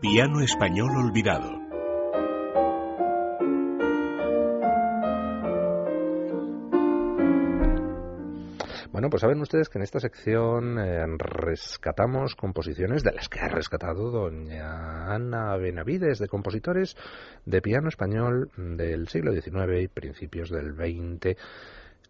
Piano español olvidado. Bueno, pues saben ustedes que en esta sección eh, rescatamos composiciones de las que ha rescatado doña Ana Benavides, de compositores de piano español del siglo XIX y principios del XX.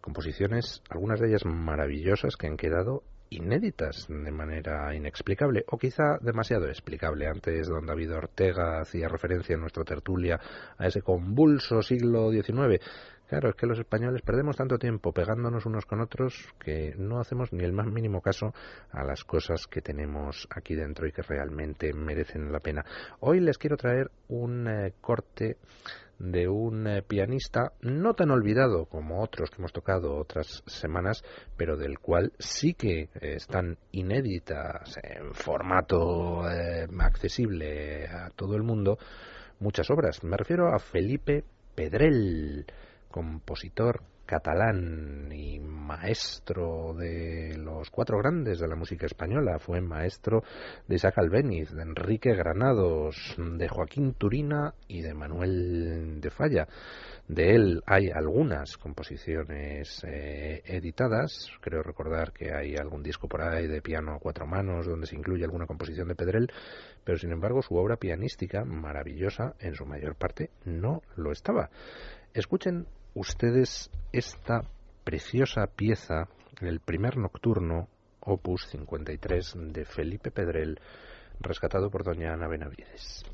Composiciones, algunas de ellas maravillosas, que han quedado inéditas de manera inexplicable o quizá demasiado explicable. Antes don David Ortega hacía referencia en nuestra tertulia a ese convulso siglo XIX Claro, es que los españoles perdemos tanto tiempo pegándonos unos con otros que no hacemos ni el más mínimo caso a las cosas que tenemos aquí dentro y que realmente merecen la pena. Hoy les quiero traer un eh, corte de un eh, pianista no tan olvidado como otros que hemos tocado otras semanas, pero del cual sí que eh, están inéditas en formato accesible a todo el mundo muchas obras. Me refiero a Felipe Pedrell compositor catalán y maestro de los cuatro grandes de la música española. Fue maestro de Isaac Albéniz, de Enrique Granados, de Joaquín Turina y de Manuel de Falla. De él hay algunas composiciones eh, editadas. Creo recordar que hay algún disco por ahí de piano a cuatro manos donde se incluye alguna composición de Pedrell, pero sin embargo su obra pianística, maravillosa, en su mayor parte no lo estaba. Escuchen ustedes esta preciosa pieza, el primer nocturno, opus 53 de Felipe Pedrell, rescatado por doña Ana Benavides.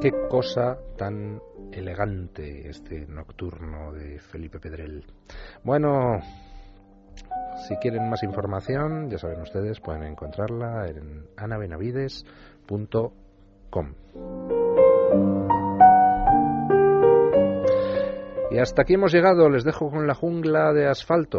Qué cosa tan elegante este nocturno de Felipe Pedrel. Bueno, si quieren más información, ya saben ustedes, pueden encontrarla en anabenavides.com. Y hasta aquí hemos llegado, les dejo con la jungla de asfalto.